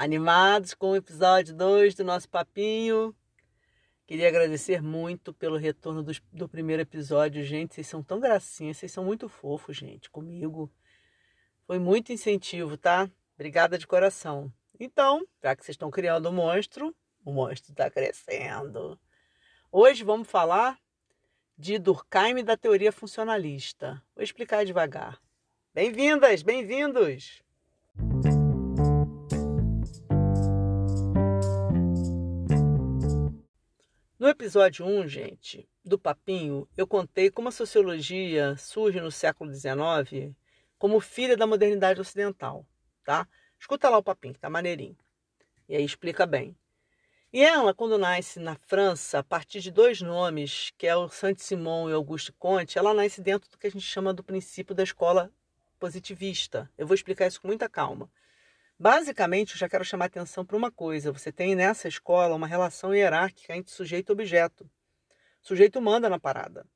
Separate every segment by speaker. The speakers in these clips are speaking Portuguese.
Speaker 1: Animados com o episódio 2 do nosso papinho? Queria agradecer muito pelo retorno do, do primeiro episódio, gente. Vocês são tão gracinhas, vocês são muito fofos, gente, comigo. Foi muito incentivo, tá? Obrigada de coração. Então, já que vocês estão criando o um monstro, o monstro está crescendo. Hoje vamos falar de Durkheim da teoria funcionalista. Vou explicar devagar. Bem-vindas, bem-vindos! No episódio 1, gente, do Papinho, eu contei como a sociologia surge no século XIX como filha da modernidade ocidental, tá? Escuta lá o Papinho, tá maneirinho. E aí explica bem. E ela, quando nasce na França, a partir de dois nomes, que é o Saint-Simon e Auguste Comte, ela nasce dentro do que a gente chama do princípio da escola positivista. Eu vou explicar isso com muita calma. Basicamente, eu já quero chamar atenção para uma coisa: você tem nessa escola uma relação hierárquica entre sujeito e objeto. O sujeito manda na parada.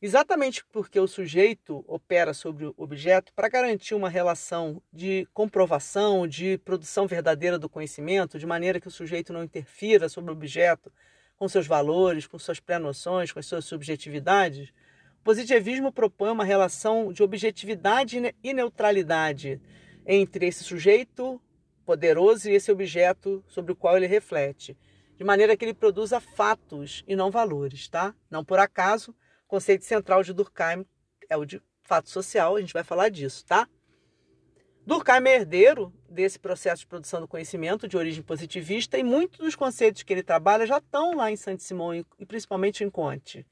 Speaker 1: Exatamente porque o sujeito opera sobre o objeto para garantir uma relação de comprovação, de produção verdadeira do conhecimento, de maneira que o sujeito não interfira sobre o objeto com seus valores, com suas pré-noções, com as suas subjetividades, o positivismo propõe uma relação de objetividade e neutralidade entre esse sujeito poderoso e esse objeto sobre o qual ele reflete, de maneira que ele produza fatos e não valores, tá? Não por acaso, o conceito central de Durkheim é o de fato social, a gente vai falar disso, tá? Durkheim é herdeiro desse processo de produção do conhecimento de origem positivista e muitos dos conceitos que ele trabalha já estão lá em Saint-Simon e principalmente em Comte.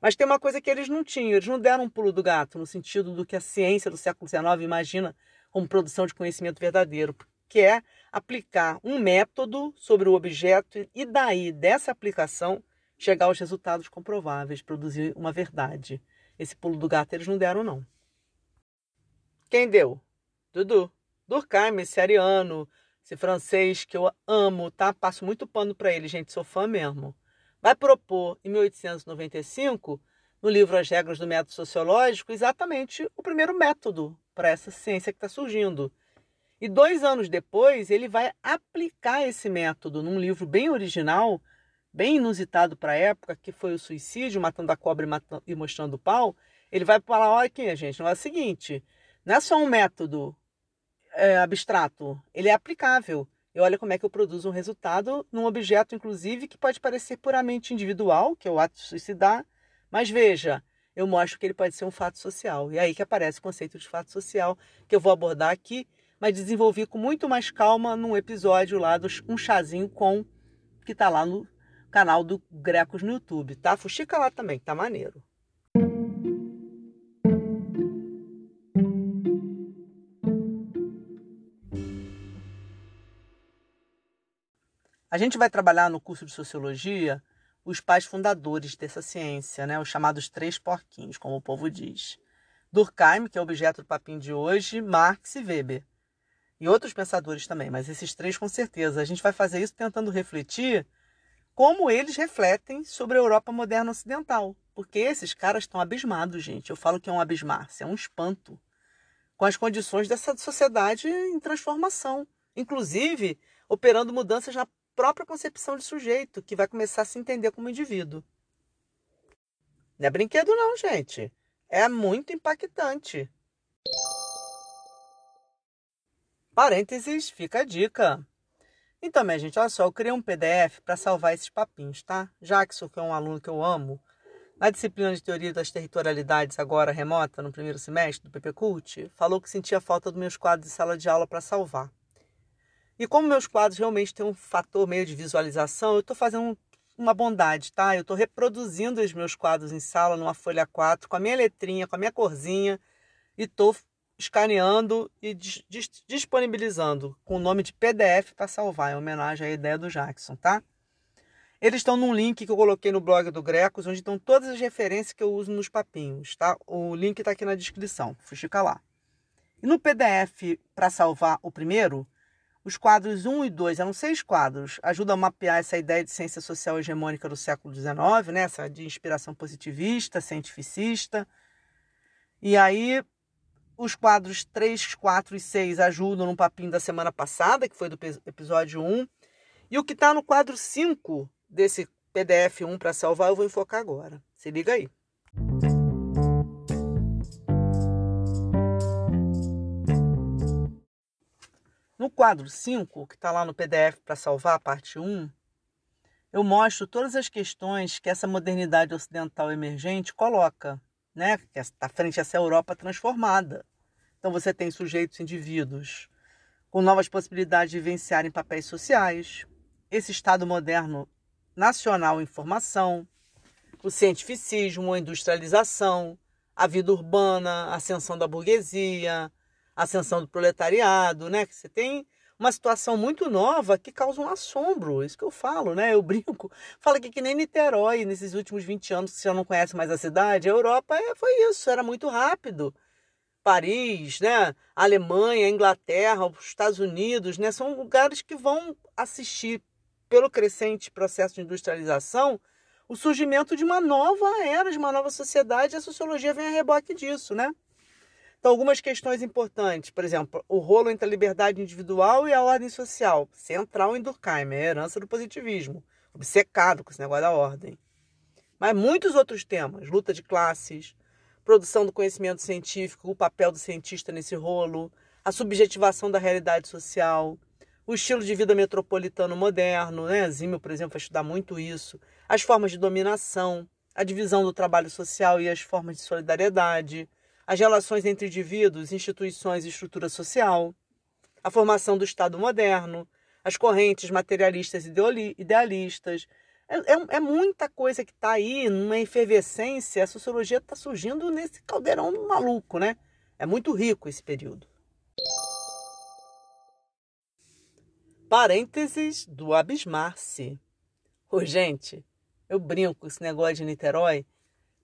Speaker 1: Mas tem uma coisa que eles não tinham, eles não deram um pulo do gato, no sentido do que a ciência do século XIX imagina como produção de conhecimento verdadeiro, que é aplicar um método sobre o objeto e daí, dessa aplicação, chegar aos resultados comprováveis, produzir uma verdade. Esse pulo do gato eles não deram, não. Quem deu? Dudu. Durkheim, esse ariano, esse francês que eu amo, tá? Passo muito pano para ele, gente, sou fã mesmo vai propor, em 1895, no livro As Regras do Método Sociológico, exatamente o primeiro método para essa ciência que está surgindo. E dois anos depois, ele vai aplicar esse método num livro bem original, bem inusitado para a época, que foi o Suicídio, Matando a Cobra e Mostrando o Pau. Ele vai falar: olha aqui, gente, não é o seguinte, não é só um método é, abstrato, ele é aplicável. E olha como é que eu produzo um resultado num objeto, inclusive, que pode parecer puramente individual, que é o ato de suicidar, mas veja, eu mostro que ele pode ser um fato social. E aí que aparece o conceito de fato social, que eu vou abordar aqui, mas desenvolvi com muito mais calma num episódio lá do Um Chazinho com, que está lá no canal do Grecos no YouTube, tá? Fuxica lá também, tá maneiro. A gente vai trabalhar no curso de sociologia os pais fundadores dessa ciência, né? os chamados três porquinhos, como o povo diz. Durkheim, que é objeto do papinho de hoje, Marx e Weber. E outros pensadores também, mas esses três com certeza. A gente vai fazer isso tentando refletir como eles refletem sobre a Europa moderna ocidental. Porque esses caras estão abismados, gente. Eu falo que é um abismar-se, é um espanto com as condições dessa sociedade em transformação. Inclusive, operando mudanças na própria concepção de sujeito, que vai começar a se entender como indivíduo. Não é brinquedo, não, gente. É muito impactante. Parênteses, fica a dica. Então, minha gente, olha só, eu criei um PDF para salvar esses papinhos, tá? Jackson, que é um aluno que eu amo, na disciplina de Teoria das Territorialidades, agora remota, no primeiro semestre do PP Cult, falou que sentia falta dos meus quadros de sala de aula para salvar. E como meus quadros realmente têm um fator meio de visualização, eu estou fazendo uma bondade, tá? Eu estou reproduzindo os meus quadros em sala numa folha 4, com a minha letrinha, com a minha corzinha, e estou escaneando e disponibilizando com o nome de PDF para salvar, em homenagem à ideia do Jackson, tá? Eles estão num link que eu coloquei no blog do Grecos, onde estão todas as referências que eu uso nos papinhos, tá? O link está aqui na descrição, fuxica lá. E no PDF, para salvar o primeiro, os quadros 1 e 2, eram seis quadros, ajudam a mapear essa ideia de ciência social hegemônica do século XIX, né? essa de inspiração positivista, cientificista. E aí, os quadros 3, 4 e 6 ajudam no papinho da semana passada, que foi do episódio 1. E o que está no quadro 5 desse PDF 1 para salvar, eu vou enfocar agora. Se liga aí. No quadro 5, que está lá no PDF para salvar, parte 1, eu mostro todas as questões que essa modernidade ocidental emergente coloca, né? Que está frente a essa Europa transformada. Então você tem sujeitos indivíduos com novas possibilidades de vivenciarem papéis sociais, esse Estado moderno nacional em formação, o cientificismo, a industrialização, a vida urbana, a ascensão da burguesia, a ascensão do proletariado, né? Que você tem uma situação muito nova que causa um assombro, isso que eu falo, né? Eu brinco, falo aqui que nem Niterói, nesses últimos 20 anos, que você já não conhece mais a cidade, a Europa é, foi isso, era muito rápido. Paris, né? Alemanha, Inglaterra, os Estados Unidos, né? São lugares que vão assistir pelo crescente processo de industrialização, o surgimento de uma nova era, de uma nova sociedade, e a sociologia vem a reboque disso, né? Então, algumas questões importantes, por exemplo, o rolo entre a liberdade individual e a ordem social, central em Durkheim, é a herança do positivismo, obcecado com esse negócio da ordem. Mas muitos outros temas, luta de classes, produção do conhecimento científico, o papel do cientista nesse rolo, a subjetivação da realidade social, o estilo de vida metropolitano moderno, né? Zimmel, por exemplo, vai estudar muito isso, as formas de dominação, a divisão do trabalho social e as formas de solidariedade, as relações entre indivíduos, instituições e estrutura social, a formação do Estado moderno, as correntes materialistas e idealistas. É, é, é, muita coisa que está aí numa efervescência. A sociologia está surgindo nesse caldeirão maluco, né? É muito rico esse período. Parênteses do abismar-se. Ô, gente, eu brinco esse negócio de Niterói.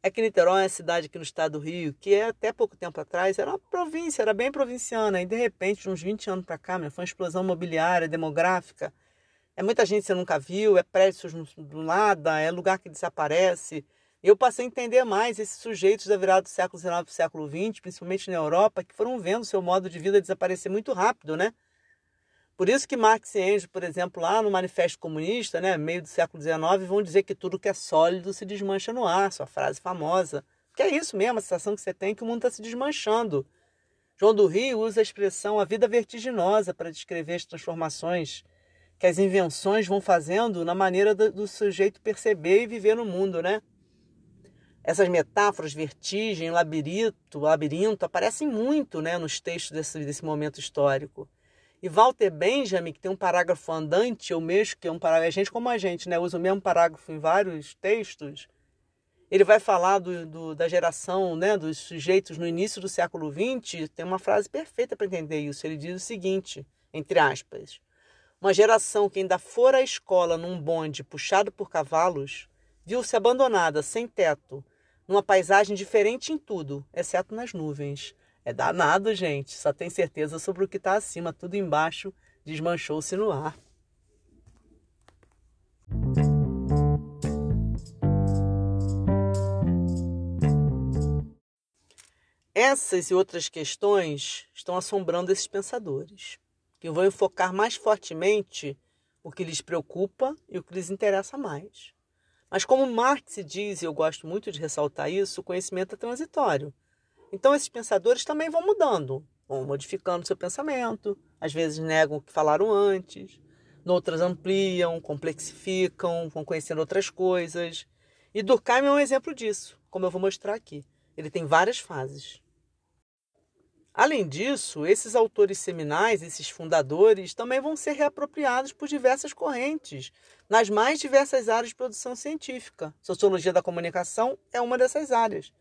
Speaker 1: É que Niterói é uma cidade aqui no estado do Rio, que é, até pouco tempo atrás era uma província, era bem provinciana. E de repente, uns 20 anos para cá, foi uma explosão mobiliária, demográfica. É muita gente que você nunca viu, é prédios do nada, é lugar que desaparece. Eu passei a entender mais esses sujeitos da virada do século XIX para o século XX, principalmente na Europa, que foram vendo seu modo de vida desaparecer muito rápido, né? Por isso que Marx e Engels, por exemplo, lá no Manifesto Comunista, né, meio do século XIX, vão dizer que tudo que é sólido se desmancha no ar, sua frase famosa. Que é isso mesmo, a sensação que você tem que o mundo está se desmanchando. João do Rio usa a expressão a vida vertiginosa para descrever as transformações que as invenções vão fazendo na maneira do, do sujeito perceber e viver no mundo, né? Essas metáforas, vertigem, labirinto, labirinto, aparecem muito né, nos textos desse, desse momento histórico. E Walter Benjamin, que tem um parágrafo andante, ou mesmo que é um parágrafo, a gente como a gente, né, usa o mesmo parágrafo em vários textos, ele vai falar do, do, da geração, né, dos sujeitos no início do século XX, tem uma frase perfeita para entender isso. Ele diz o seguinte, entre aspas, uma geração que ainda fora à escola num bonde puxado por cavalos, viu-se abandonada, sem teto, numa paisagem diferente em tudo, exceto nas nuvens. É danado, gente. Só tem certeza sobre o que está acima. Tudo embaixo desmanchou-se no ar. Essas e outras questões estão assombrando esses pensadores, que vão enfocar mais fortemente o que lhes preocupa e o que lhes interessa mais. Mas como Marx diz, e eu gosto muito de ressaltar isso, o conhecimento é transitório. Então esses pensadores também vão mudando, vão modificando seu pensamento, às vezes negam o que falaram antes, noutras ampliam, complexificam, vão conhecendo outras coisas. E Durkheim é um exemplo disso, como eu vou mostrar aqui. Ele tem várias fases. Além disso, esses autores seminais, esses fundadores, também vão ser reapropriados por diversas correntes, nas mais diversas áreas de produção científica. Sociologia da comunicação é uma dessas áreas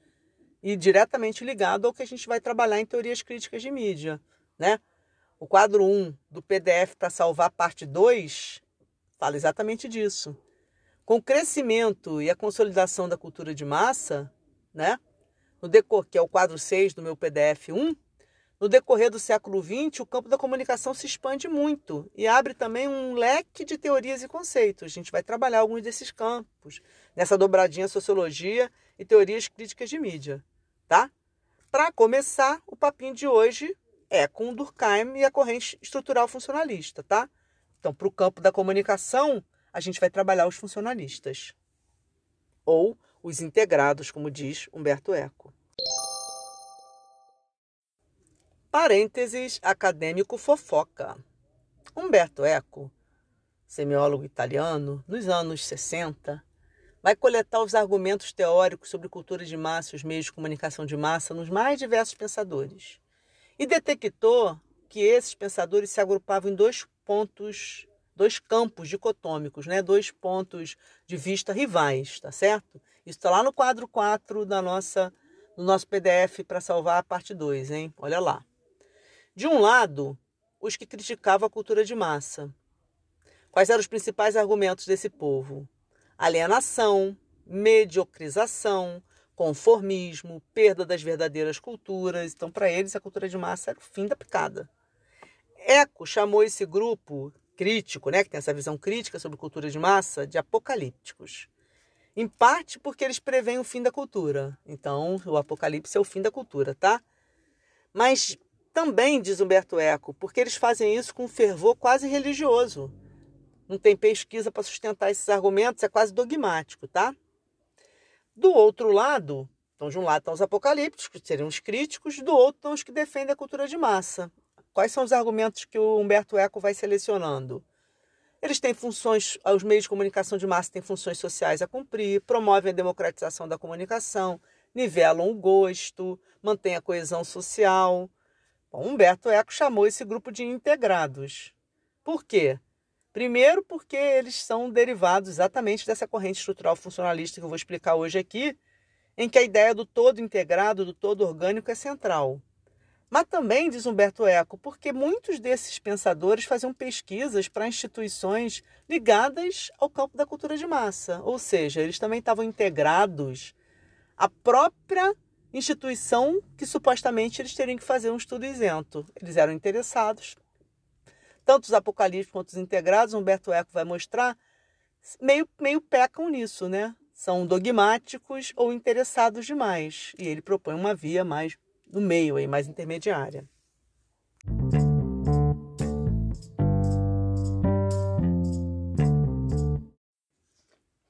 Speaker 1: e diretamente ligado ao que a gente vai trabalhar em teorias críticas de mídia, né? O quadro 1 do PDF para salvar parte 2 fala exatamente disso. Com o crescimento e a consolidação da cultura de massa, né? No decor, que é o quadro 6 do meu PDF 1, no decorrer do século XX, o campo da comunicação se expande muito e abre também um leque de teorias e conceitos. A gente vai trabalhar alguns desses campos nessa dobradinha sociologia e teorias críticas de mídia, tá? Para começar, o papinho de hoje é com Durkheim e a corrente estrutural funcionalista, tá? Então, para o campo da comunicação, a gente vai trabalhar os funcionalistas ou os integrados, como diz Humberto Eco. Parênteses acadêmico fofoca. Humberto Eco, semiólogo italiano, nos anos 60, vai coletar os argumentos teóricos sobre cultura de massa e os meios de comunicação de massa nos mais diversos pensadores. E detectou que esses pensadores se agrupavam em dois pontos, dois campos dicotômicos, né? dois pontos de vista rivais, tá certo? Isso está lá no quadro 4 da nossa, no nosso PDF para salvar a parte 2, hein? Olha lá. De um lado, os que criticavam a cultura de massa. Quais eram os principais argumentos desse povo? Alienação, mediocrização, conformismo, perda das verdadeiras culturas. Então, para eles, a cultura de massa era o fim da picada. Eco chamou esse grupo crítico, né, que tem essa visão crítica sobre cultura de massa, de apocalípticos. Em parte porque eles preveem o fim da cultura. Então, o apocalipse é o fim da cultura, tá? Mas também, diz Humberto Eco, porque eles fazem isso com fervor quase religioso. Não tem pesquisa para sustentar esses argumentos, é quase dogmático, tá? Do outro lado, então de um lado estão os apocalípticos, que seriam os críticos, do outro estão os que defendem a cultura de massa. Quais são os argumentos que o Humberto Eco vai selecionando? Eles têm funções, os meios de comunicação de massa têm funções sociais a cumprir, promovem a democratização da comunicação, nivelam o gosto, mantêm a coesão social, Bom, Humberto Eco chamou esse grupo de integrados. Por quê? Primeiro, porque eles são derivados exatamente dessa corrente estrutural funcionalista que eu vou explicar hoje aqui, em que a ideia do todo integrado, do todo orgânico é central. Mas também, diz Humberto Eco, porque muitos desses pensadores faziam pesquisas para instituições ligadas ao campo da cultura de massa, ou seja, eles também estavam integrados à própria instituição que supostamente eles teriam que fazer um estudo isento. Eles eram interessados. Tanto os apocalípticos quanto os integrados, Humberto Eco vai mostrar, meio, meio pecam nisso, né? São dogmáticos ou interessados demais. E ele propõe uma via mais no meio, aí, mais intermediária.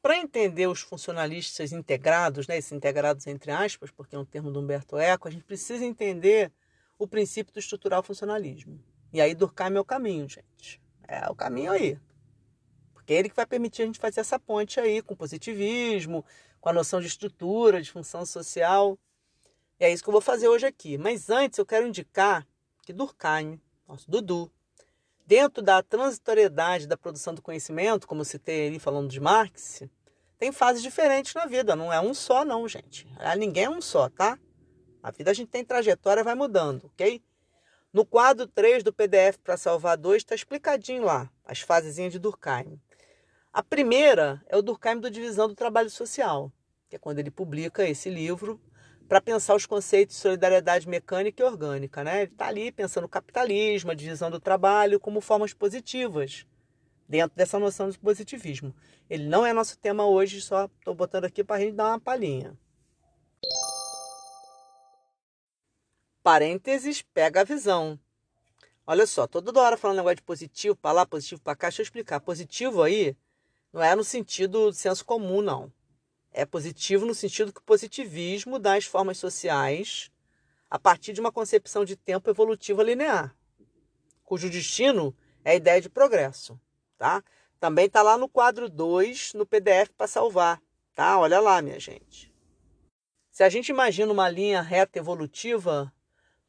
Speaker 1: Para entender os funcionalistas integrados, né, esses integrados entre aspas, porque é um termo do Humberto Eco, a gente precisa entender o princípio do estrutural funcionalismo. E aí Durkheim é o caminho, gente. É o caminho aí. Porque é ele que vai permitir a gente fazer essa ponte aí com positivismo, com a noção de estrutura, de função social. E é isso que eu vou fazer hoje aqui. Mas antes eu quero indicar que Durkheim, nosso Dudu, dentro da transitoriedade da produção do conhecimento, como eu citei ali falando de Marx, tem fases diferentes na vida, não é um só não, gente. Ninguém é um só, tá? A vida a gente tem trajetória, vai mudando, ok? No quadro 3 do PDF para salvar 2 está explicadinho lá, as fasezinhas de Durkheim. A primeira é o Durkheim do Divisão do Trabalho Social, que é quando ele publica esse livro para pensar os conceitos de solidariedade mecânica e orgânica. Né? Ele está ali pensando o capitalismo, a divisão do trabalho como formas positivas dentro dessa noção de positivismo. Ele não é nosso tema hoje, só estou botando aqui para a gente dar uma palhinha. Parênteses, pega a visão. Olha só, toda hora falando negócio de positivo para lá, positivo para cá. Deixa eu explicar. Positivo aí não é no sentido do senso comum, não. É positivo no sentido que o positivismo dá as formas sociais a partir de uma concepção de tempo evolutiva linear, cujo destino é a ideia de progresso tá? Também está lá no quadro 2, no PDF para salvar, tá? Olha lá, minha gente. Se a gente imagina uma linha reta evolutiva,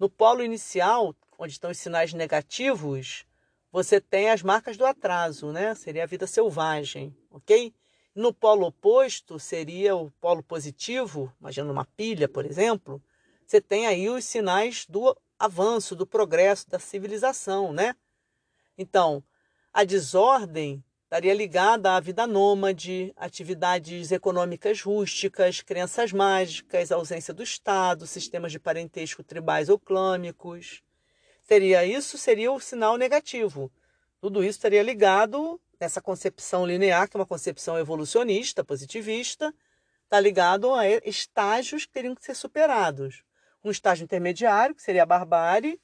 Speaker 1: no polo inicial, onde estão os sinais negativos, você tem as marcas do atraso, né? Seria a vida selvagem, ok? No polo oposto seria o polo positivo, imagina uma pilha, por exemplo, você tem aí os sinais do avanço, do progresso, da civilização, né? Então, a desordem estaria ligada à vida nômade, atividades econômicas rústicas, crenças mágicas, ausência do Estado, sistemas de parentesco tribais ou clâmicos. Seria isso, seria o sinal negativo. Tudo isso estaria ligado nessa concepção linear, que é uma concepção evolucionista, positivista, está ligado a estágios que teriam que ser superados. Um estágio intermediário, que seria a barbárie,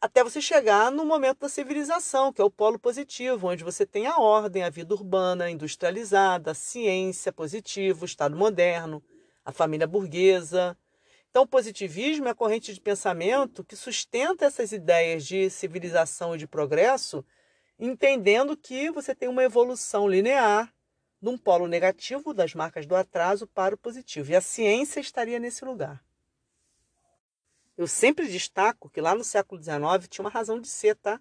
Speaker 1: até você chegar no momento da civilização, que é o polo positivo, onde você tem a ordem, a vida urbana, industrializada, a ciência positiva, o Estado moderno, a família burguesa. Então, o positivismo é a corrente de pensamento que sustenta essas ideias de civilização e de progresso entendendo que você tem uma evolução linear de um polo negativo das marcas do atraso para o positivo. E a ciência estaria nesse lugar. Eu sempre destaco que lá no século XIX tinha uma razão de ser, tá?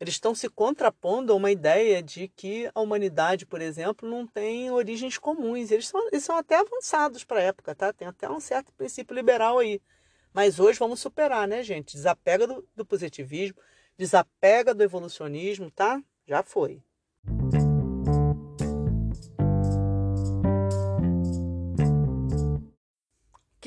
Speaker 1: Eles estão se contrapondo a uma ideia de que a humanidade, por exemplo, não tem origens comuns. Eles são, eles são até avançados para a época, tá? Tem até um certo princípio liberal aí. Mas hoje vamos superar, né, gente? Desapega do, do positivismo, Desapega do evolucionismo, tá? Já foi.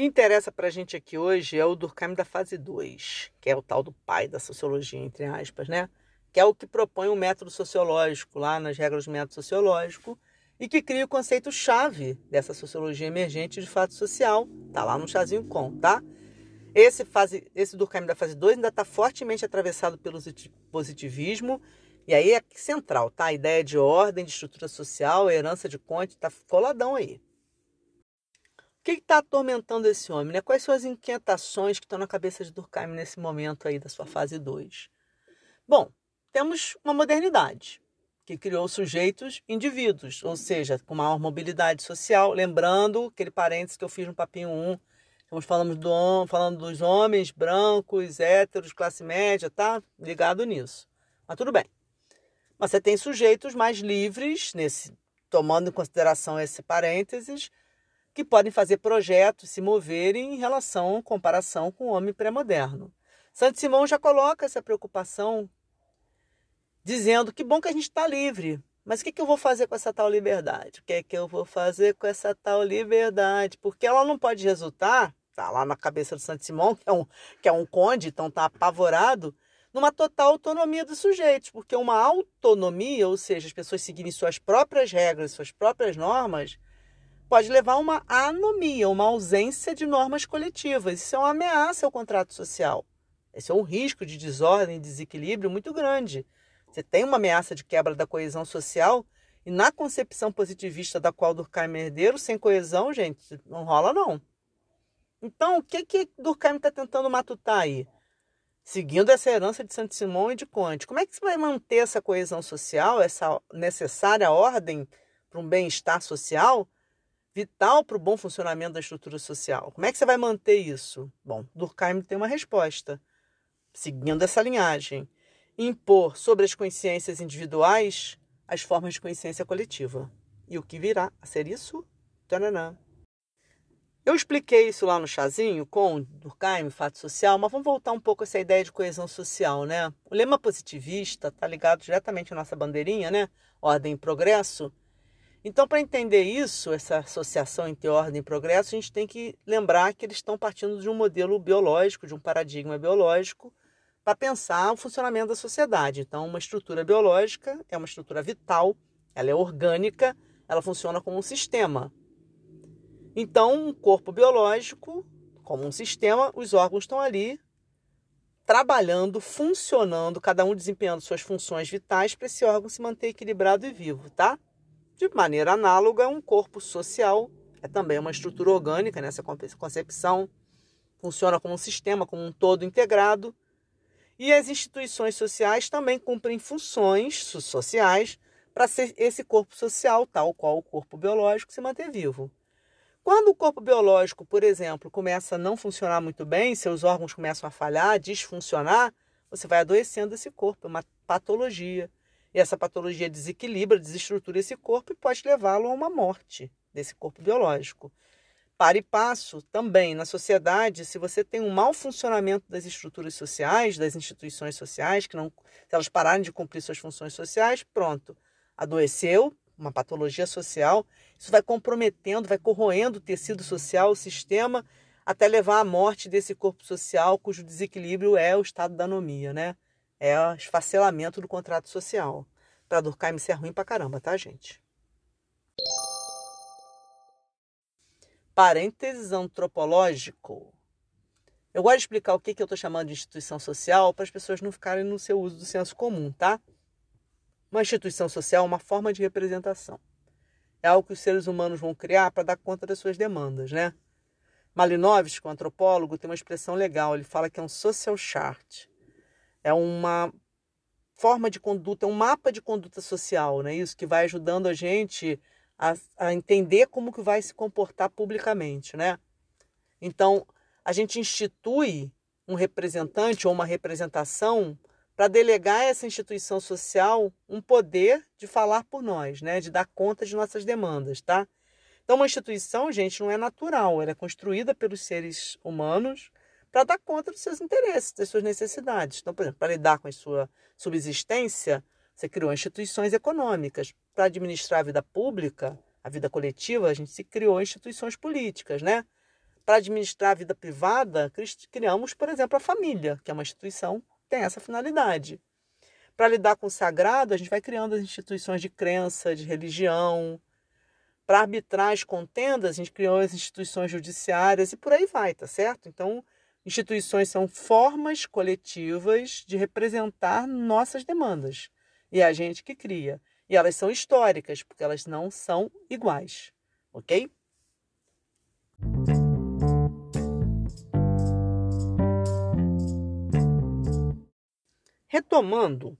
Speaker 1: Que interessa para a gente aqui hoje é o Durkheim da fase 2, que é o tal do pai da sociologia, entre aspas, né? Que é o que propõe o um método sociológico lá nas regras do método sociológico e que cria o conceito-chave dessa sociologia emergente de fato social. Tá lá no chazinho com, tá? Esse, fase, esse Durkheim da fase 2 ainda está fortemente atravessado pelo positivismo, e aí é central, tá? A ideia de ordem, de estrutura social, herança de Conte, está coladão aí. O que está atormentando esse homem? Né? Quais são as inquietações que estão na cabeça de Durkheim nesse momento aí da sua fase 2? Bom, temos uma modernidade que criou sujeitos indivíduos, ou seja, com maior mobilidade social. Lembrando aquele parênteses que eu fiz no papinho 1, Estamos do, falando dos homens brancos, héteros, classe média, tá? Ligado nisso. Mas tudo bem. Mas você tem sujeitos mais livres, nesse, tomando em consideração esse parênteses, que podem fazer projetos, se moverem em relação, comparação com o homem pré-moderno. Santo Simão já coloca essa preocupação, dizendo que bom que a gente está livre, mas o que, que eu vou fazer com essa tal liberdade? O que é que eu vou fazer com essa tal liberdade? Porque ela não pode resultar tá lá na cabeça do Santo Simão, que é um, que é um conde, então tá apavorado, numa total autonomia dos sujeitos, porque uma autonomia, ou seja, as pessoas seguirem suas próprias regras, suas próprias normas, pode levar a uma anomia, uma ausência de normas coletivas. Isso é uma ameaça ao contrato social. Esse é um risco de desordem e desequilíbrio muito grande. Você tem uma ameaça de quebra da coesão social e na concepção positivista da qual Durkheim é herdeiro, sem coesão, gente, não rola não. Então, o que que Durkheim está tentando matutar aí? Seguindo essa herança de Santo Simão e de Conte. Como é que você vai manter essa coesão social, essa necessária ordem para um bem-estar social, vital para o bom funcionamento da estrutura social? Como é que você vai manter isso? Bom, Durkheim tem uma resposta, seguindo essa linhagem. Impor sobre as consciências individuais as formas de consciência coletiva. E o que virá a ser isso? Tananã. Eu expliquei isso lá no chazinho com Durkheim, fato social, mas vamos voltar um pouco a essa ideia de coesão social, né? O lema positivista está ligado diretamente à nossa bandeirinha, né? Ordem e progresso. Então, para entender isso, essa associação entre ordem e progresso, a gente tem que lembrar que eles estão partindo de um modelo biológico, de um paradigma biológico, para pensar o funcionamento da sociedade. Então, uma estrutura biológica é uma estrutura vital, ela é orgânica, ela funciona como um sistema. Então, um corpo biológico, como um sistema, os órgãos estão ali trabalhando, funcionando, cada um desempenhando suas funções vitais para esse órgão se manter equilibrado e vivo, tá? De maneira análoga, um corpo social é também uma estrutura orgânica nessa concepção, funciona como um sistema, como um todo integrado. E as instituições sociais também cumprem funções sociais para esse corpo social, tal qual o corpo biológico, se manter vivo. Quando o corpo biológico, por exemplo, começa a não funcionar muito bem, seus órgãos começam a falhar, a disfuncionar, você vai adoecendo esse corpo, é uma patologia. E essa patologia desequilibra, desestrutura esse corpo e pode levá-lo a uma morte desse corpo biológico. Para e passo, também na sociedade, se você tem um mau funcionamento das estruturas sociais, das instituições sociais, que não, se elas pararem de cumprir suas funções sociais, pronto, adoeceu, uma patologia social, isso vai comprometendo, vai corroendo o tecido social, o sistema, até levar à morte desse corpo social cujo desequilíbrio é o estado da anomia, né? É o esfacelamento do contrato social. Para Durkheim isso é ruim pra caramba, tá, gente? Parênteses antropológico. Eu gosto de explicar o que, que eu estou chamando de instituição social para as pessoas não ficarem no seu uso do senso comum, tá? Uma instituição social é uma forma de representação. É algo que os seres humanos vão criar para dar conta das suas demandas, né? Malinowski, um antropólogo, tem uma expressão legal. Ele fala que é um social chart. É uma forma de conduta, é um mapa de conduta social, né? Isso que vai ajudando a gente a, a entender como que vai se comportar publicamente, né? Então, a gente institui um representante ou uma representação para delegar a essa instituição social um poder de falar por nós, né? De dar conta de nossas demandas, tá? Então, uma instituição, gente, não é natural, ela é construída pelos seres humanos para dar conta dos seus interesses, das suas necessidades. Então, por exemplo, para lidar com a sua subsistência, você criou instituições econômicas. Para administrar a vida pública, a vida coletiva, a gente se criou instituições políticas, né? Para administrar a vida privada, criamos, por exemplo, a família, que é uma instituição que tem essa finalidade. Para lidar com o sagrado, a gente vai criando as instituições de crença, de religião, para arbitrar as contendas, a gente criou as instituições judiciárias e por aí vai, tá certo? Então, instituições são formas coletivas de representar nossas demandas. E é a gente que cria. E elas são históricas, porque elas não são iguais. Ok? Retomando,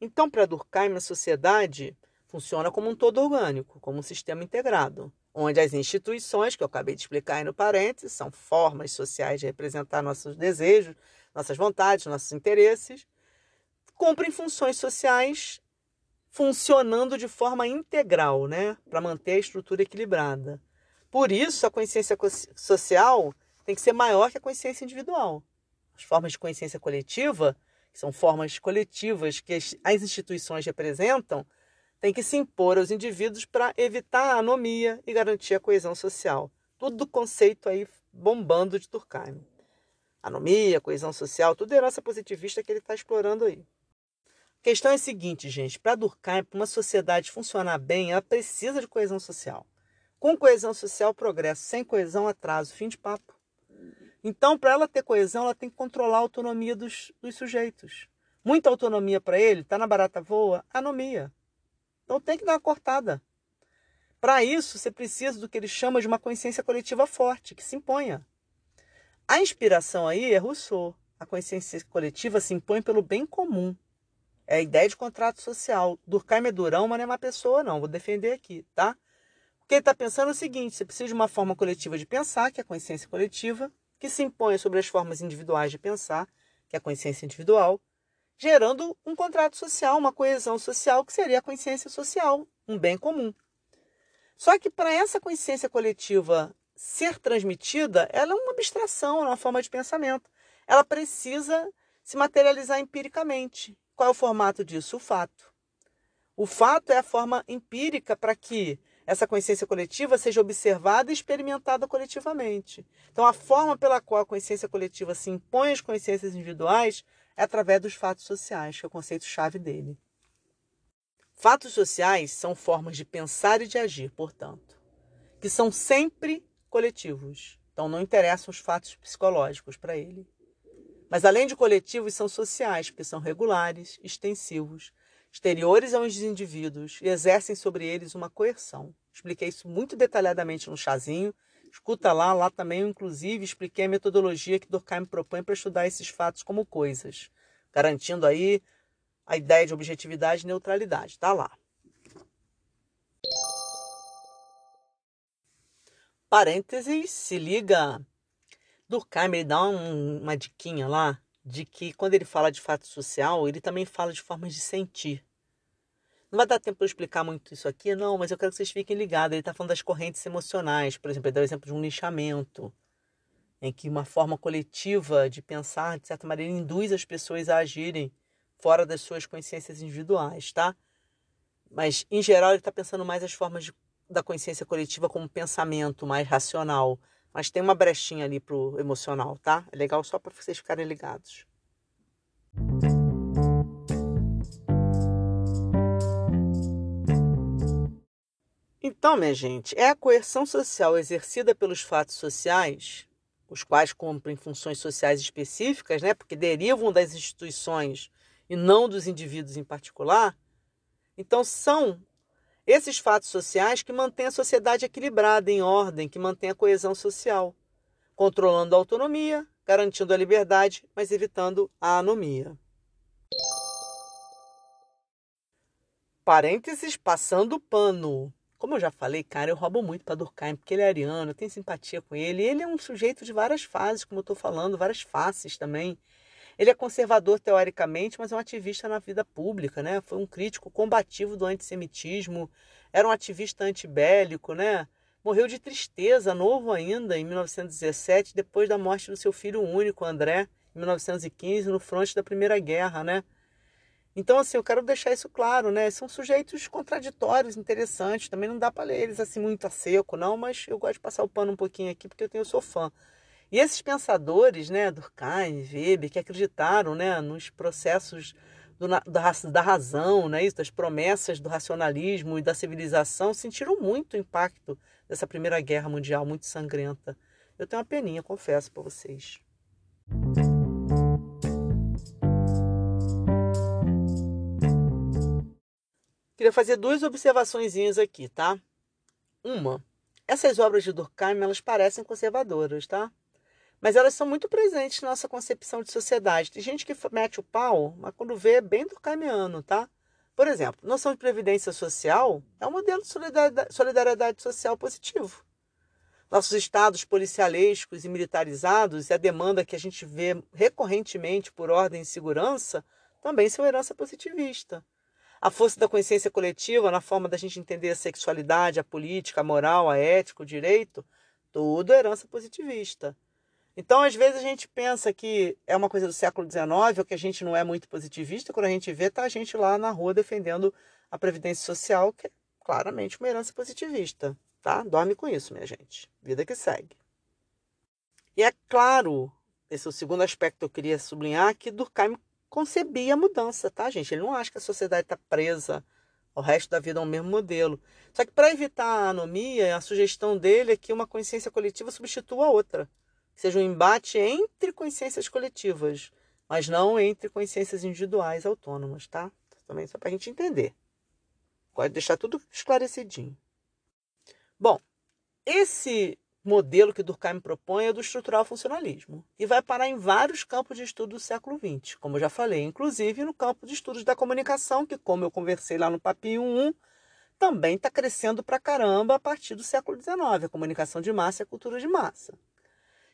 Speaker 1: então, para Durkheim, a sociedade funciona como um todo orgânico, como um sistema integrado, onde as instituições, que eu acabei de explicar aí no parênteses, são formas sociais de representar nossos desejos, nossas vontades, nossos interesses, cumprem funções sociais funcionando de forma integral, né, para manter a estrutura equilibrada. Por isso, a consciência social tem que ser maior que a consciência individual. As formas de consciência coletiva, que são formas coletivas que as instituições representam, tem que se impor aos indivíduos para evitar a anomia e garantir a coesão social. Tudo do conceito aí bombando de Durkheim. Anomia, coesão social, tudo é herança positivista que ele está explorando aí. A questão é a seguinte, gente: para Durkheim, para uma sociedade funcionar bem, ela precisa de coesão social. Com coesão social, progresso. Sem coesão, atraso. Fim de papo. Então, para ela ter coesão, ela tem que controlar a autonomia dos, dos sujeitos. Muita autonomia para ele, está na barata voa, anomia. Então tem que dar uma cortada. Para isso, você precisa do que ele chama de uma consciência coletiva forte, que se imponha. A inspiração aí é Rousseau. A consciência coletiva se impõe pelo bem comum. É a ideia de contrato social. Durkheim é durão, mas não é uma pessoa, não. Vou defender aqui, tá? O que ele está pensando é o seguinte: você precisa de uma forma coletiva de pensar, que é a consciência coletiva, que se impõe sobre as formas individuais de pensar, que é a consciência individual, gerando um contrato social, uma coesão social, que seria a consciência social, um bem comum. Só que para essa consciência coletiva ser transmitida, ela é uma abstração, é uma forma de pensamento. Ela precisa se materializar empiricamente. Qual é o formato disso? O fato. O fato é a forma empírica para que essa consciência coletiva seja observada e experimentada coletivamente. Então, a forma pela qual a consciência coletiva se impõe às consciências individuais é através dos fatos sociais, que é o conceito-chave dele. Fatos sociais são formas de pensar e de agir, portanto, que são sempre coletivos. Então não interessam os fatos psicológicos para ele. Mas além de coletivos, são sociais, porque são regulares, extensivos, exteriores aos indivíduos e exercem sobre eles uma coerção. Expliquei isso muito detalhadamente no chazinho Escuta lá, lá também eu inclusive expliquei a metodologia que Durkheim propõe para estudar esses fatos como coisas, garantindo aí a ideia de objetividade e neutralidade. Tá lá. Parênteses, se liga. Durkheim ele dá um, uma diquinha lá de que quando ele fala de fato social, ele também fala de formas de sentir. Não vai dar tempo para eu explicar muito isso aqui, não, mas eu quero que vocês fiquem ligados. Ele está falando das correntes emocionais, por exemplo, ele dá o exemplo de um lixamento, em que uma forma coletiva de pensar, de certa maneira, induz as pessoas a agirem fora das suas consciências individuais, tá? Mas, em geral, ele está pensando mais as formas de, da consciência coletiva como pensamento mais racional. Mas tem uma brechinha ali pro emocional, tá? É legal só para vocês ficarem ligados. Então, minha gente, é a coerção social exercida pelos fatos sociais, os quais cumprem funções sociais específicas, né, porque derivam das instituições e não dos indivíduos em particular. Então, são esses fatos sociais que mantêm a sociedade equilibrada, em ordem, que mantêm a coesão social, controlando a autonomia, garantindo a liberdade, mas evitando a anomia. Parênteses passando pano. Como eu já falei, cara, eu roubo muito para Durkheim, porque ele é ariano, eu tenho simpatia com ele. Ele é um sujeito de várias fases, como eu estou falando, várias faces também. Ele é conservador teoricamente, mas é um ativista na vida pública, né? Foi um crítico combativo do antissemitismo, era um ativista antibélico, né? Morreu de tristeza, novo ainda, em 1917, depois da morte do seu filho único, André, em 1915, no fronte da Primeira Guerra, né? Então, assim, eu quero deixar isso claro, né? São sujeitos contraditórios, interessantes. Também não dá para ler eles assim muito a seco, não, mas eu gosto de passar o pano um pouquinho aqui porque eu, tenho, sou fã. E esses pensadores, né, Durkheim, Weber, que acreditaram, né, nos processos do, da, da razão, né, isso, das promessas do racionalismo e da civilização, sentiram muito o impacto dessa Primeira Guerra Mundial muito sangrenta. Eu tenho uma peninha, confesso para vocês. Queria fazer duas observações aqui, tá? Uma, essas obras de Durkheim, elas parecem conservadoras, tá? Mas elas são muito presentes na nossa concepção de sociedade. Tem gente que mete o pau, mas quando vê é bem Durkheimiano, tá? Por exemplo, noção de previdência social é um modelo de solidariedade, social positivo. Nossos estados policialescos e militarizados e a demanda que a gente vê recorrentemente por ordem e segurança também são herança positivista a força da consciência coletiva na forma da gente entender a sexualidade, a política, a moral, a ética, o direito, tudo é herança positivista. Então, às vezes, a gente pensa que é uma coisa do século XIX, ou que a gente não é muito positivista, quando a gente vê, tá a gente lá na rua defendendo a Previdência Social, que é claramente uma herança positivista. Tá? Dorme com isso, minha gente. Vida que segue. E é claro, esse é o segundo aspecto que eu queria sublinhar, que Durkheim concebia a mudança, tá, gente? Ele não acha que a sociedade está presa ao resto da vida ao mesmo modelo. Só que para evitar a anomia, a sugestão dele é que uma consciência coletiva substitua a outra. Que seja um embate entre consciências coletivas, mas não entre consciências individuais autônomas, tá? Também só para a gente entender. Pode deixar tudo esclarecidinho. Bom, esse modelo que Durkheim propõe é do estrutural funcionalismo e vai parar em vários campos de estudo do século XX, como eu já falei, inclusive no campo de estudos da comunicação, que, como eu conversei lá no Papinho 1, também está crescendo para caramba a partir do século XIX, a comunicação de massa e a cultura de massa.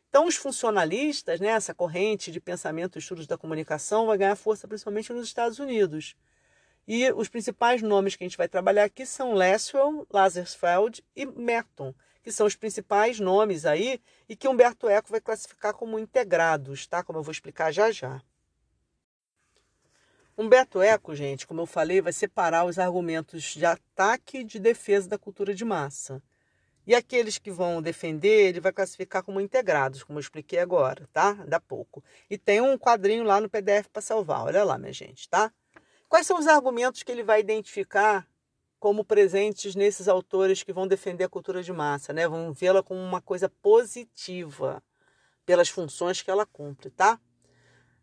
Speaker 1: Então, os funcionalistas, né, essa corrente de pensamento e estudos da comunicação, vai ganhar força principalmente nos Estados Unidos. E os principais nomes que a gente vai trabalhar aqui são Lasswell, Lazarsfeld e Merton, que são os principais nomes aí e que Humberto Eco vai classificar como integrados, tá? Como eu vou explicar já já. Humberto Eco, gente, como eu falei, vai separar os argumentos de ataque e de defesa da cultura de massa. E aqueles que vão defender, ele vai classificar como integrados, como eu expliquei agora, tá? Da pouco. E tem um quadrinho lá no PDF para salvar. Olha lá, minha gente, tá? Quais são os argumentos que ele vai identificar como presentes nesses autores que vão defender a cultura de massa, né? Vão vê-la como uma coisa positiva pelas funções que ela cumpre, tá?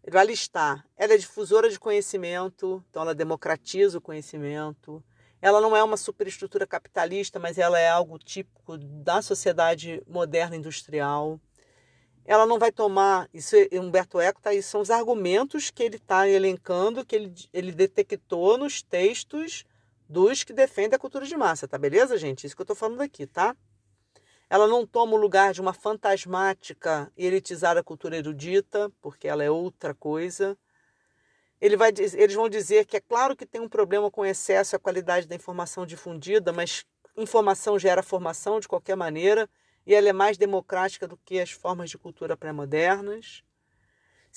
Speaker 1: Ele vai listar. Ela é difusora de conhecimento, então ela democratiza o conhecimento. Ela não é uma superestrutura capitalista, mas ela é algo típico da sociedade moderna industrial. Ela não vai tomar, isso Humberto Eco tá, isso são os argumentos que ele está elencando, que ele, ele detectou nos textos dos que defendem a cultura de massa, tá beleza, gente? Isso que eu estou falando aqui, tá? Ela não toma o lugar de uma fantasmática e elitizada cultura erudita, porque ela é outra coisa. Ele vai, eles vão dizer que é claro que tem um problema com excesso e a qualidade da informação difundida, mas informação gera formação de qualquer maneira e ela é mais democrática do que as formas de cultura pré-modernas.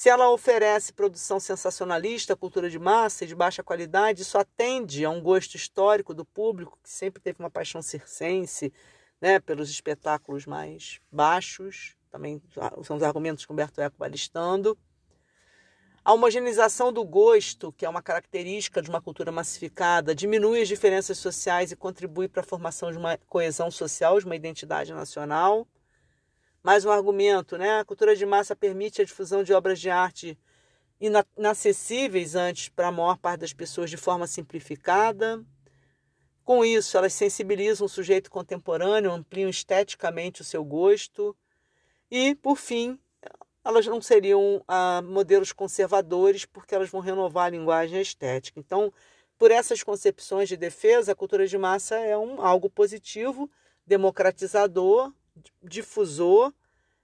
Speaker 1: Se ela oferece produção sensacionalista, cultura de massa e de baixa qualidade, isso atende a um gosto histórico do público, que sempre teve uma paixão circense né, pelos espetáculos mais baixos. Também são os argumentos que Humberto Eco vai listando. A homogeneização do gosto, que é uma característica de uma cultura massificada, diminui as diferenças sociais e contribui para a formação de uma coesão social, de uma identidade nacional. Mais um argumento, né? A cultura de massa permite a difusão de obras de arte inacessíveis antes para a maior parte das pessoas de forma simplificada. Com isso, elas sensibilizam o sujeito contemporâneo, ampliam esteticamente o seu gosto. E, por fim, elas não seriam ah, modelos conservadores, porque elas vão renovar a linguagem estética. Então, por essas concepções de defesa, a cultura de massa é um, algo positivo, democratizador, difusor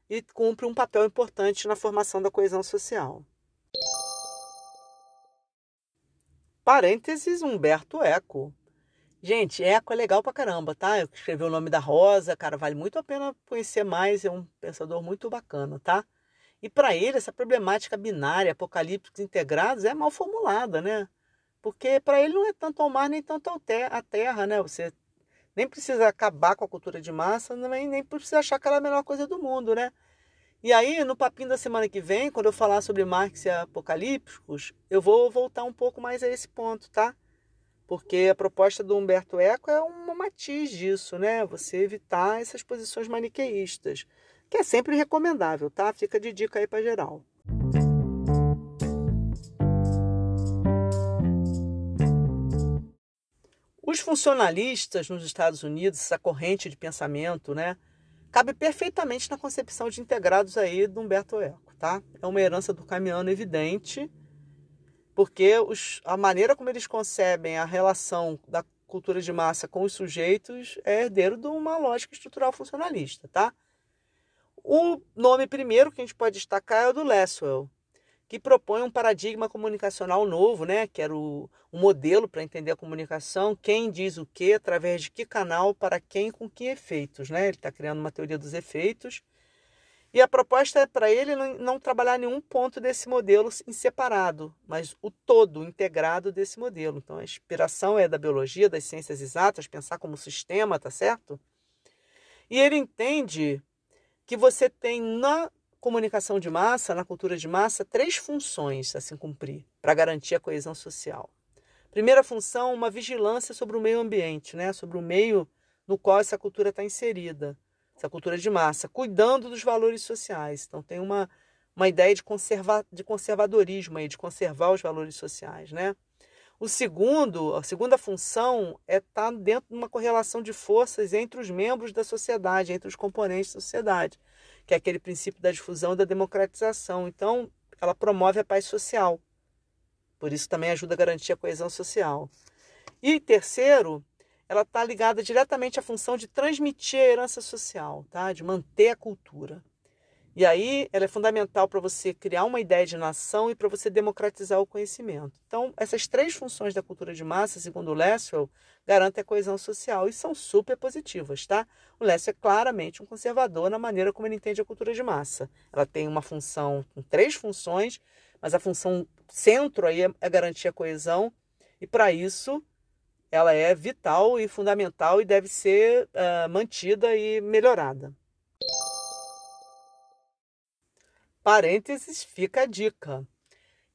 Speaker 1: e cumpre um papel importante na formação da coesão social. Parênteses Humberto Eco. Gente, Eco é legal pra caramba, tá? Eu escrevi o nome da Rosa, cara, vale muito a pena conhecer mais, é um pensador muito bacana, tá? E para ele, essa problemática binária, apocalípticos integrados, é mal formulada, né? Porque para ele não é tanto ao mar nem tanto à terra, né? Você nem precisa acabar com a cultura de massa, nem, nem precisa achar que ela é a melhor coisa do mundo, né? E aí, no papinho da semana que vem, quando eu falar sobre Marx e apocalípticos, eu vou voltar um pouco mais a esse ponto, tá? Porque a proposta do Humberto Eco é uma matiz disso, né? Você evitar essas posições maniqueístas que é sempre recomendável, tá? Fica de dica aí para geral. Os funcionalistas nos Estados Unidos, essa corrente de pensamento, né, cabe perfeitamente na concepção de integrados aí do Humberto Eco, tá? É uma herança do Camiano evidente, porque os, a maneira como eles concebem a relação da cultura de massa com os sujeitos é herdeiro de uma lógica estrutural funcionalista, tá? O nome primeiro que a gente pode destacar é o do Lesswell, que propõe um paradigma comunicacional novo, né? que era o, o modelo para entender a comunicação, quem diz o que, através de que canal, para quem, com que efeitos. Né? Ele está criando uma teoria dos efeitos. E a proposta é para ele não, não, trabalhar nenhum ponto desse modelo em separado, mas o todo integrado desse modelo. Então a inspiração é da biologia, das ciências exatas, pensar como sistema, tá certo? E ele entende que você tem na comunicação de massa, na cultura de massa, três funções a se cumprir para garantir a coesão social. Primeira função, uma vigilância sobre o meio ambiente, né? sobre o meio no qual essa cultura está inserida, essa cultura de massa, cuidando dos valores sociais. Então tem uma, uma ideia de, conserva, de conservadorismo aí, de conservar os valores sociais. Né? O segundo, a segunda função é estar tá dentro de uma correlação de forças entre os membros da sociedade, entre os componentes da sociedade, que é aquele princípio da difusão e da democratização. Então, ela promove a paz social. Por isso também ajuda a garantir a coesão social. E terceiro, ela está ligada diretamente à função de transmitir a herança social, tá? de manter a cultura. E aí ela é fundamental para você criar uma ideia de nação e para você democratizar o conhecimento. Então, essas três funções da cultura de massa, segundo Lesswell, garantem a coesão social e são super positivas, tá? O Lesswell é claramente um conservador na maneira como ele entende a cultura de massa. Ela tem uma função três funções, mas a função centro aí é, é garantir a coesão e para isso ela é vital e fundamental e deve ser uh, mantida e melhorada. Parênteses, fica a dica.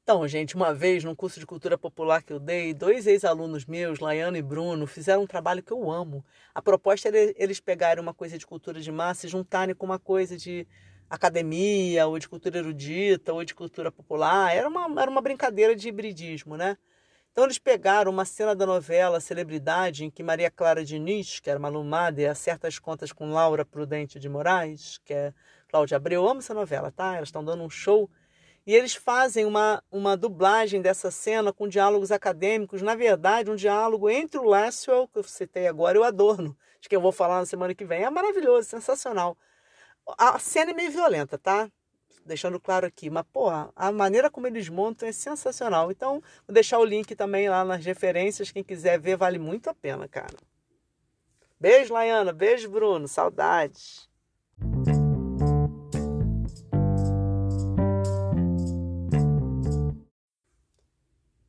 Speaker 1: Então, gente, uma vez num curso de cultura popular que eu dei, dois ex-alunos meus, Laiano e Bruno, fizeram um trabalho que eu amo. A proposta era eles pegarem uma coisa de cultura de massa e juntarem com uma coisa de academia, ou de cultura erudita, ou de cultura popular. Era uma, era uma brincadeira de hibridismo, né? Então eles pegaram uma cena da novela Celebridade, em que Maria Clara Diniz, que era uma alumada, acerta as contas com Laura Prudente de Moraes, que é Cláudia Abreu. Eu amo essa novela, tá? Elas estão dando um show. E eles fazem uma, uma dublagem dessa cena com diálogos acadêmicos. Na verdade, um diálogo entre o Lesswell, que eu citei agora, e o Adorno, de que eu vou falar na semana que vem. É maravilhoso, sensacional. A cena é meio violenta, tá? deixando claro aqui. Mas, porra, a maneira como eles montam é sensacional. Então, vou deixar o link também lá nas referências. Quem quiser ver, vale muito a pena, cara. Beijo, Laiana. Beijo, Bruno. Saudades.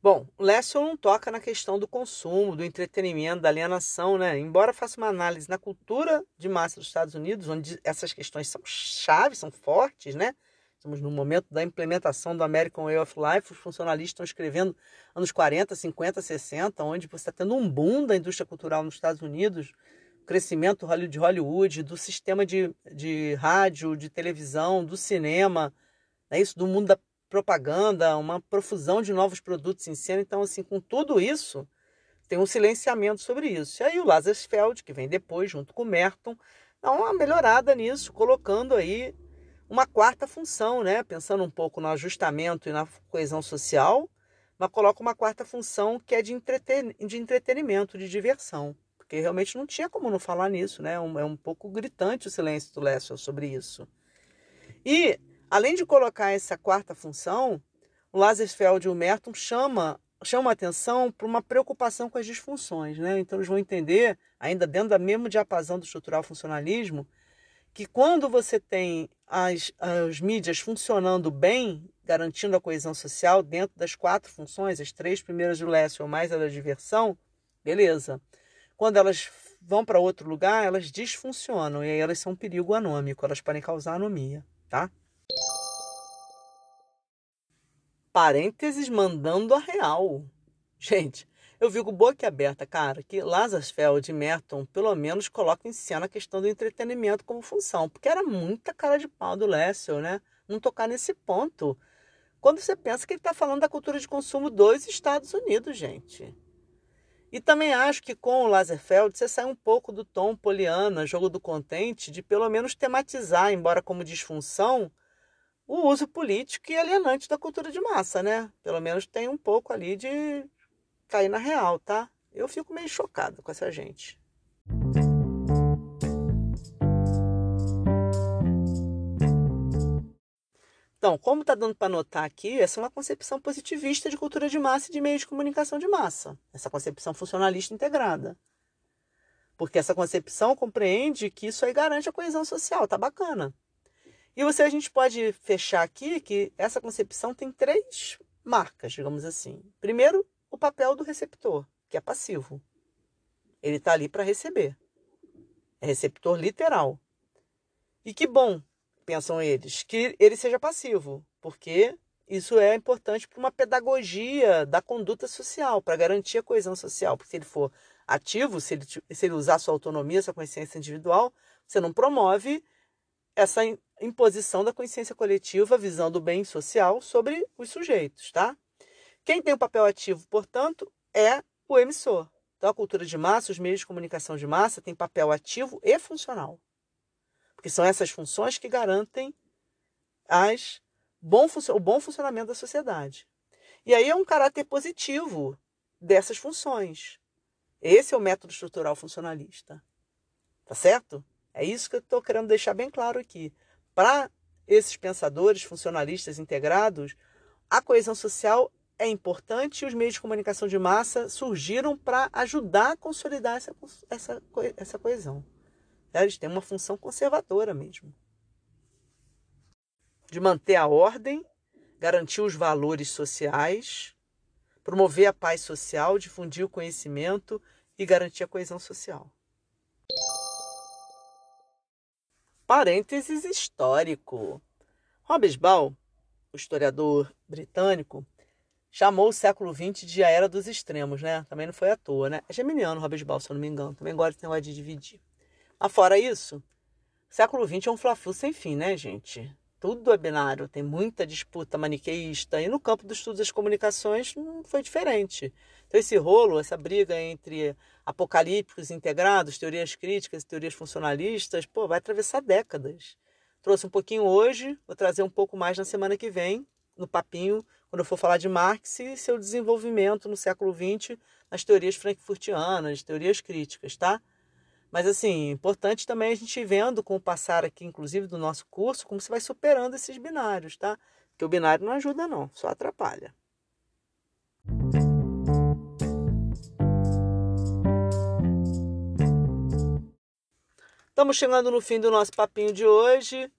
Speaker 1: Bom, o Lessel não toca na questão do consumo, do entretenimento, da alienação, né? Embora faça uma análise na cultura de massa dos Estados Unidos, onde essas questões são chaves, são fortes, né? Estamos no momento da implementação do American Way of Life, os funcionalistas estão escrevendo anos 40, 50, 60, onde você está tendo um boom da indústria cultural nos Estados Unidos, o crescimento de Hollywood, do sistema de, de rádio, de televisão, do cinema, é isso, do mundo da propaganda, uma profusão de novos produtos em cena. Então, assim, com tudo isso, tem um silenciamento sobre isso. E aí o Lazarsfeld, que vem depois, junto com o Merton, dá uma melhorada nisso, colocando aí uma quarta função, né? Pensando um pouco no ajustamento e na coesão social, mas coloca uma quarta função que é de, entreten de entretenimento, de diversão. Porque realmente não tinha como não falar nisso, né? É um, é pouco gritante o silêncio do Lessel sobre isso. E Além de colocar essa quarta função, o Lazarsfeld e o Merton chama chama atenção para uma preocupação com as disfunções, né? Então eles vão entender, ainda dentro da mesmo diapasão do estrutural funcionalismo, que quando você tem as, as mídias funcionando bem, garantindo a coesão social dentro das quatro funções, as três primeiras do Lessel mais a da diversão, beleza. Quando elas vão para outro lugar, elas disfuncionam e aí elas são um perigo anômico, elas podem causar anomia, tá? Parênteses mandando a real. Gente, eu fico boca aberta, cara, que Lazarsfeld e Merton pelo menos colocam em cena a questão do entretenimento como função, porque era muita cara de pau do Lessel, né? Não tocar nesse ponto. Quando você pensa que ele está falando da cultura de consumo dos Estados Unidos, gente. E também acho que com o Lazarsfeld você sai um pouco do tom poliana, jogo do contente, de pelo menos tematizar, embora como disfunção, o uso político e alienante da cultura de massa, né? Pelo menos tem um pouco ali de cair na real, tá? Eu fico meio chocado com essa gente. Então, como está dando para notar aqui, essa é uma concepção positivista de cultura de massa e de meios de comunicação de massa. Essa concepção funcionalista integrada. Porque essa concepção compreende que isso aí garante a coesão social, tá bacana. E você a gente pode fechar aqui que essa concepção tem três marcas, digamos assim. Primeiro, o papel do receptor, que é passivo. Ele está ali para receber. É receptor literal. E que bom, pensam eles, que ele seja passivo, porque isso é importante para uma pedagogia da conduta social, para garantir a coesão social. Porque se ele for ativo, se ele, se ele usar sua autonomia, sua consciência individual, você não promove essa imposição da consciência coletiva, visão do bem social sobre os sujeitos, tá? Quem tem o papel ativo, portanto, é o emissor. Então, a cultura de massa, os meios de comunicação de massa, tem papel ativo e funcional. Porque são essas funções que garantem as bom, o bom funcionamento da sociedade. E aí é um caráter positivo dessas funções. Esse é o método estrutural funcionalista. Tá certo? É isso que eu estou querendo deixar bem claro aqui. Para esses pensadores funcionalistas integrados, a coesão social é importante e os meios de comunicação de massa surgiram para ajudar a consolidar essa, essa, essa coesão. Eles têm uma função conservadora mesmo. De manter a ordem, garantir os valores sociais, promover a paz social, difundir o conhecimento e garantir a coesão social. Parênteses histórico. Hobsbawm, o historiador britânico, chamou o século XX de a era dos extremos, né? Também não foi à toa, né? É geminiano Hobsbawm, se eu não me engano. Também gosta de negócio de dividir. Mas fora isso, século XX é um fla sem fim, né, gente? Tudo é binário, tem muita disputa maniqueísta. E no campo dos estudos das comunicações não foi diferente. Então, esse rolo, essa briga entre apocalípticos integrados, teorias críticas e teorias funcionalistas, pô, vai atravessar décadas. Trouxe um pouquinho hoje, vou trazer um pouco mais na semana que vem, no papinho, quando eu for falar de Marx e seu desenvolvimento no século XX nas teorias frankfurtianas, teorias críticas, tá? Mas assim, importante também a gente vendo com o passar aqui, inclusive do nosso curso, como você vai superando esses binários, tá? Porque o binário não ajuda não, só atrapalha. Estamos chegando no fim do nosso papinho de hoje.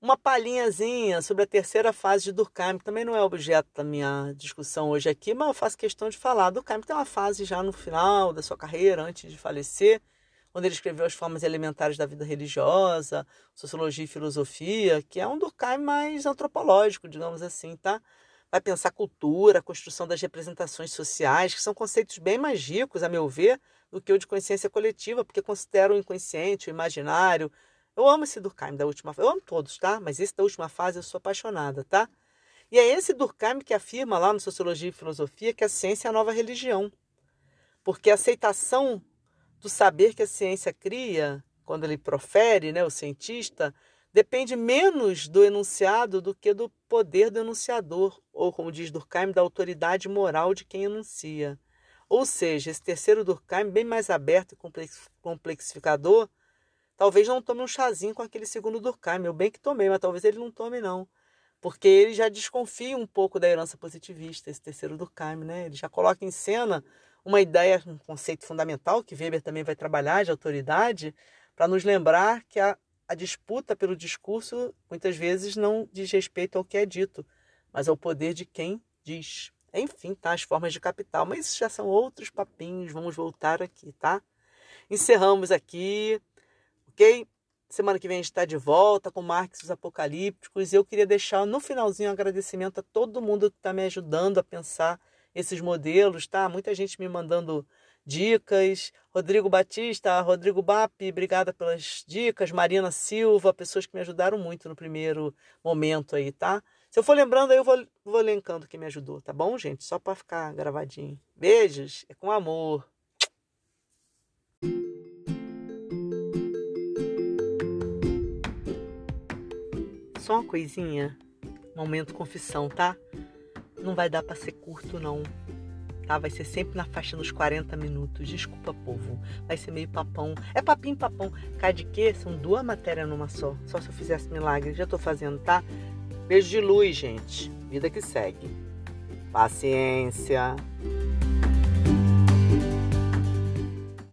Speaker 1: Uma palhinhazinha sobre a terceira fase de Durkheim, que também não é objeto da minha discussão hoje aqui, mas eu faço questão de falar. Durkheim tem uma fase já no final da sua carreira, antes de falecer, onde ele escreveu as formas elementares da vida religiosa, sociologia e filosofia, que é um Durkheim mais antropológico, digamos assim, tá? Vai pensar cultura, a construção das representações sociais, que são conceitos bem mais ricos, a meu ver, do que o de consciência coletiva, porque considero o inconsciente, o imaginário. Eu amo esse Durkheim da última fase, eu amo todos, tá? Mas esse da última fase eu sou apaixonada, tá? E é esse Durkheim que afirma lá no Sociologia e Filosofia que a ciência é a nova religião. Porque a aceitação do saber que a ciência cria, quando ele profere, né, o cientista, depende menos do enunciado do que do poder do enunciador, ou, como diz Durkheim, da autoridade moral de quem enuncia. Ou seja, esse terceiro Durkheim, bem mais aberto e complexificador, talvez não tome um chazinho com aquele segundo Durkheim. Eu bem que tomei, mas talvez ele não tome, não. Porque ele já desconfia um pouco da herança positivista, esse terceiro Durkheim, né? Ele já coloca em cena uma ideia, um conceito fundamental que Weber também vai trabalhar de autoridade, para nos lembrar que a, a disputa pelo discurso muitas vezes não diz respeito ao que é dito, mas ao poder de quem diz. Enfim, tá? As formas de capital. Mas isso já são outros papinhos. Vamos voltar aqui, tá? Encerramos aqui, ok? Semana que vem a gente está de volta com Marx os Apocalípticos. E eu queria deixar no finalzinho um agradecimento a todo mundo que está me ajudando a pensar esses modelos, tá? Muita gente me mandando dicas. Rodrigo Batista, Rodrigo Bap, obrigada pelas dicas. Marina Silva, pessoas que me ajudaram muito no primeiro momento aí, tá? Se eu for lembrando aí, eu vou, vou elencando quem me ajudou, tá bom, gente? Só para ficar gravadinho. Beijos, é com amor. Só uma coisinha, momento confissão, tá? não vai dar para ser curto não. Tá? Vai ser sempre na faixa dos 40 minutos. Desculpa, povo. Vai ser meio papão. É papinho papão. Cá de quê? São duas matérias numa só. Só se eu fizesse milagre. Já tô fazendo, tá? Beijo de luz, gente. Vida que segue. Paciência.